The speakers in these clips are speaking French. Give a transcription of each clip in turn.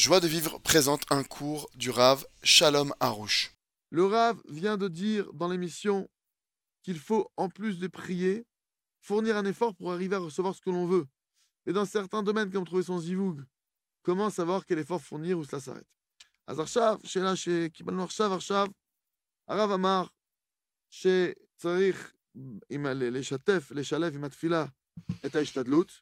Joie de vivre présente un cours du Rav Shalom Harouche. Le Rav vient de dire dans l'émission qu'il faut, en plus de prier, fournir un effort pour arriver à recevoir ce que l'on veut. Et dans certains domaines, comme trouver son zivoug, comment savoir quel effort fournir ou cela s'arrête אז עכשיו, שאלה שקיבלנו עכשיו, עכשיו, הרב אמר שצריך עם, ה- לשתף, לשלב עם התפילה את ההשתדלות, ו-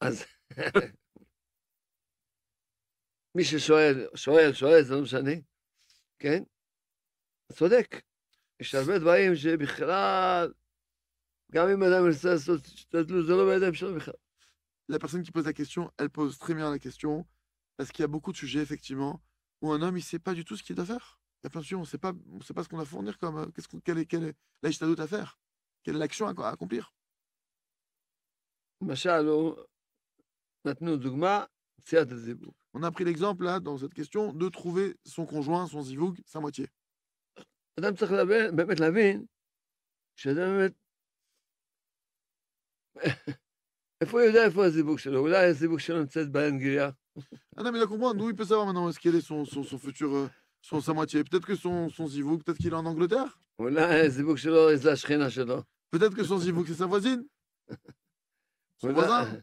אז מי ששואל, שואל, שואל, זה לא משנה, כן? צודק. יש הרבה דברים שבכלל, גם אם אדם ירצה לעשות השתדלות, זה לא בידיים שלו בכלל. La personne qui pose la question, elle pose très bien la question, parce qu'il y a beaucoup de sujets, effectivement, où un homme, il ne sait pas du tout ce qu'il doit faire. Il y a plein de sujets, on ne sait pas, on sait pas ce qu'on doit fournir comme, euh, qu'est-ce qu'on, quelle est, quelle est l'ajtadout à faire, quelle est l'action à, à accomplir. למשל, On a pris l'exemple, là, dans cette question, de trouver son conjoint, son zivoug, sa moitié. אדם צריך להבין, באמת להבין, שאדם באמת... איפה הוא יודע איפה הזיווג שלו? אולי הזיווג שלו נמצאת באנגליה, Ah non, mais il doit comprendre, d'où il peut savoir maintenant, est-ce quel est son, son, son futur, euh, son, sa moitié. Peut-être que son, son zivoug, peut-être qu'il est en Angleterre. אולי הזיווג שלו זה השכנה שלו. Peut-être que son zivoug, c'est sa voisine. Son אולי- voisin.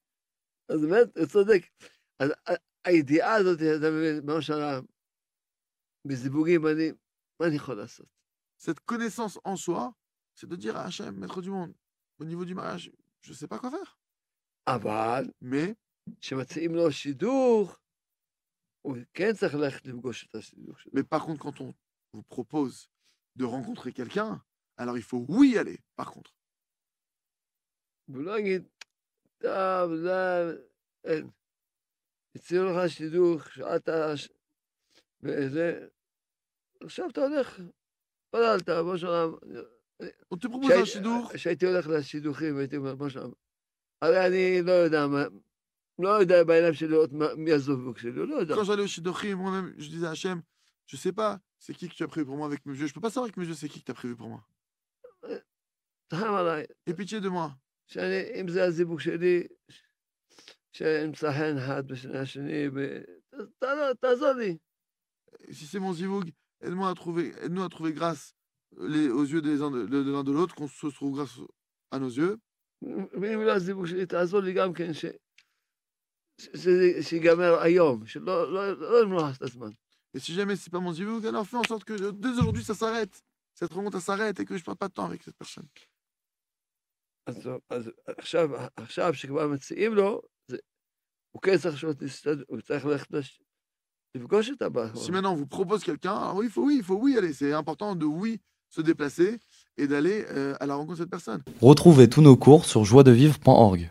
אז באמת, הוא צודק. אז ה- הידיעה הזאת, אתה מבין, מה שאלה, בזיווגים, אני, מה אני יכול לעשות? Cette connaissance en soi, c'est de dire à Hachem, maître du monde, au niveau du mariage, je sais pas quoi faire. אבל Mais, כשמציעים לו שידוך, הוא כן צריך ללכת לפגוש את השידוך שלו. mais par contre, quand on vous propose de rencontrer quelqu'un, alors il faut oui aller, par contre. והוא לא יגיד, טוב, זה... אין. הציעו לך שידוך, שאלת... ש- וזה... עכשיו אתה הולך, פללת, בוא שלום. On te propose un כשהי- shidour, כשהייתי הולך לשידוכים, הייתי אומר, בוא שלום. הרי אני לא יודע מה... לא יודע בעיניים שלי לראות מה- מי הזוג שלי, הוא לא יודע. quand j'allais au shidorim, moi-même, je disais à Hachem, je sais pas, c'est qui que tu as prévu pour moi avec mes jeux. Je peux pas savoir avec mes jeux, c'est qui que tu as prévu pour moi. תחם עליי, Aie pitié de moi. שאני, אם זה הזיווג שלי, ש- שנמצא חן אחד בשני השני, ו- ת- ת- תעזור לי. si c'est mon zivoug, aide-moi à trouver, aide-nous à trouver grâce les, aux yeux des uns de, de- de l'un de l'autre, qu'on se trouve grâce à nos yeux. ואם לא הזיווג שלי, תעזור לי גם כן, ש- ש- שזה- שיגמר היום, שלא לא- לא למנוע את הזמן. Et si jamais c'est pas mon zivoug, alors fais en sorte que euh, dès aujourd'hui ça s'arrête. Cette rencontre elle s'arrête et que je perde pas de temps avec cette personne. אז אז עכשיו, עכשיו שכבר מציעים לו, זה- הוא כן צריך לשאול, הוא צריך ללכת לש- לפגוש את הבחור. Si maintenant on vous propose quelqu'un, alors oui, il faut oui, il faut oui aller. C'est important de oui se déplacer et d'aller euh, à la rencontre de cette personne. Retrouvez tous nos cours sur joiedevivre.org.